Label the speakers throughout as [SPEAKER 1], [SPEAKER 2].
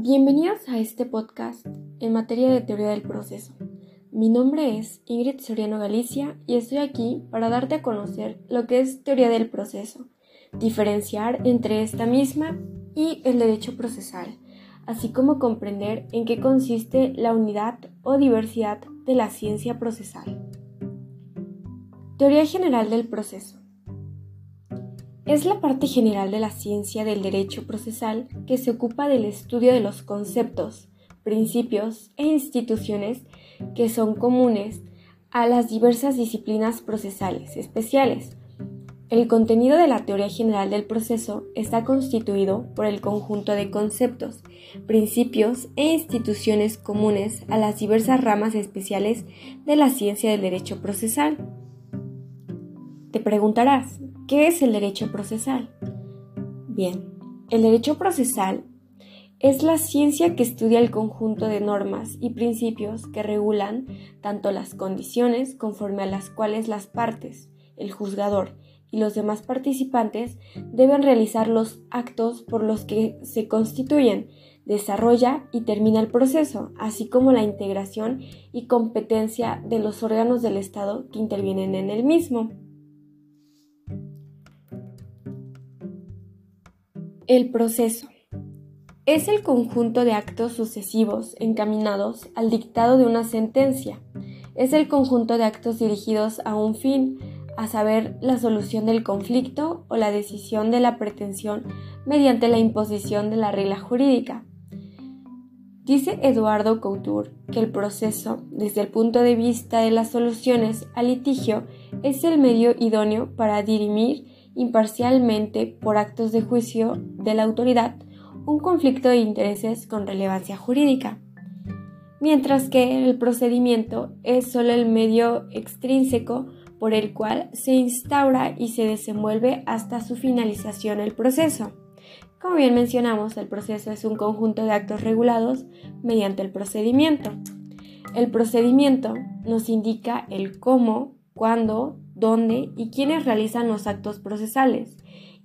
[SPEAKER 1] Bienvenidos a este podcast en materia de teoría del proceso. Mi nombre es Ingrid Soriano Galicia y estoy aquí para darte a conocer lo que es teoría del proceso, diferenciar entre esta misma y el derecho procesal, así como comprender en qué consiste la unidad o diversidad de la ciencia procesal. Teoría general del proceso. Es la parte general de la ciencia del derecho procesal que se ocupa del estudio de los conceptos, principios e instituciones que son comunes a las diversas disciplinas procesales especiales. El contenido de la teoría general del proceso está constituido por el conjunto de conceptos, principios e instituciones comunes a las diversas ramas especiales de la ciencia del derecho procesal. Te preguntarás, ¿Qué es el derecho procesal? Bien, el derecho procesal es la ciencia que estudia el conjunto de normas y principios que regulan tanto las condiciones conforme a las cuales las partes, el juzgador y los demás participantes deben realizar los actos por los que se constituyen, desarrolla y termina el proceso, así como la integración y competencia de los órganos del Estado que intervienen en el mismo. El proceso es el conjunto de actos sucesivos encaminados al dictado de una sentencia. Es el conjunto de actos dirigidos a un fin, a saber, la solución del conflicto o la decisión de la pretensión mediante la imposición de la regla jurídica. Dice Eduardo Couture que el proceso, desde el punto de vista de las soluciones al litigio, es el medio idóneo para dirimir imparcialmente por actos de juicio de la autoridad un conflicto de intereses con relevancia jurídica, mientras que el procedimiento es solo el medio extrínseco por el cual se instaura y se desenvuelve hasta su finalización el proceso. Como bien mencionamos, el proceso es un conjunto de actos regulados mediante el procedimiento. El procedimiento nos indica el cómo, cuándo, dónde y quiénes realizan los actos procesales,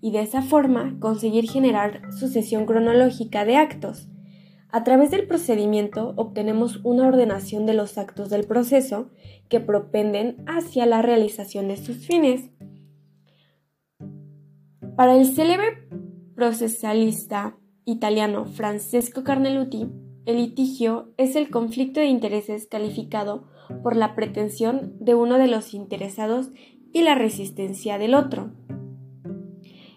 [SPEAKER 1] y de esa forma conseguir generar sucesión cronológica de actos. A través del procedimiento obtenemos una ordenación de los actos del proceso que propenden hacia la realización de sus fines. Para el célebre procesalista italiano Francesco Carneluti, el litigio es el conflicto de intereses calificado por la pretensión de uno de los interesados y la resistencia del otro.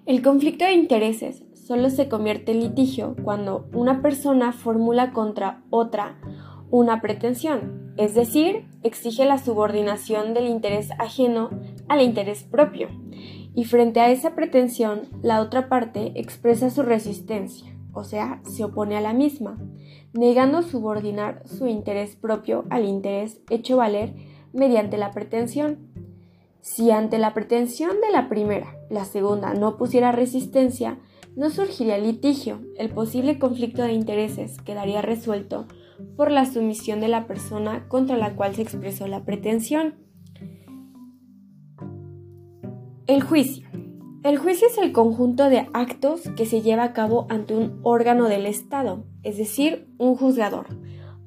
[SPEAKER 1] El conflicto de intereses solo se convierte en litigio cuando una persona formula contra otra una pretensión, es decir, exige la subordinación del interés ajeno al interés propio, y frente a esa pretensión la otra parte expresa su resistencia, o sea, se opone a la misma, negando subordinar su interés propio al interés hecho valer mediante la pretensión. Si ante la pretensión de la primera, la segunda no pusiera resistencia, no surgiría litigio, el posible conflicto de intereses quedaría resuelto por la sumisión de la persona contra la cual se expresó la pretensión. El juicio. El juicio es el conjunto de actos que se lleva a cabo ante un órgano del Estado, es decir, un juzgador,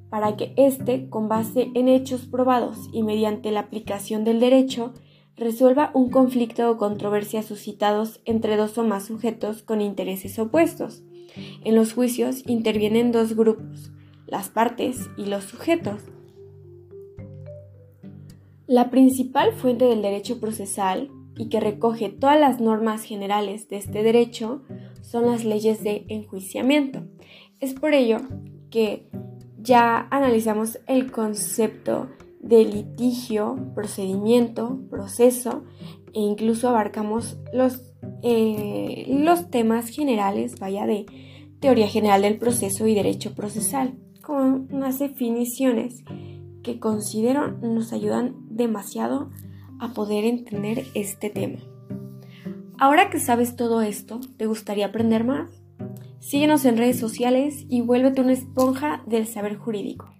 [SPEAKER 1] para que éste, con base en hechos probados y mediante la aplicación del derecho, resuelva un conflicto o controversia suscitados entre dos o más sujetos con intereses opuestos. En los juicios intervienen dos grupos, las partes y los sujetos. La principal fuente del derecho procesal y que recoge todas las normas generales de este derecho son las leyes de enjuiciamiento. Es por ello que ya analizamos el concepto de litigio, procedimiento, proceso e incluso abarcamos los, eh, los temas generales, vaya, de teoría general del proceso y derecho procesal, con unas definiciones que considero nos ayudan demasiado a poder entender este tema. Ahora que sabes todo esto, ¿te gustaría aprender más? Síguenos en redes sociales y vuélvete una esponja del saber jurídico.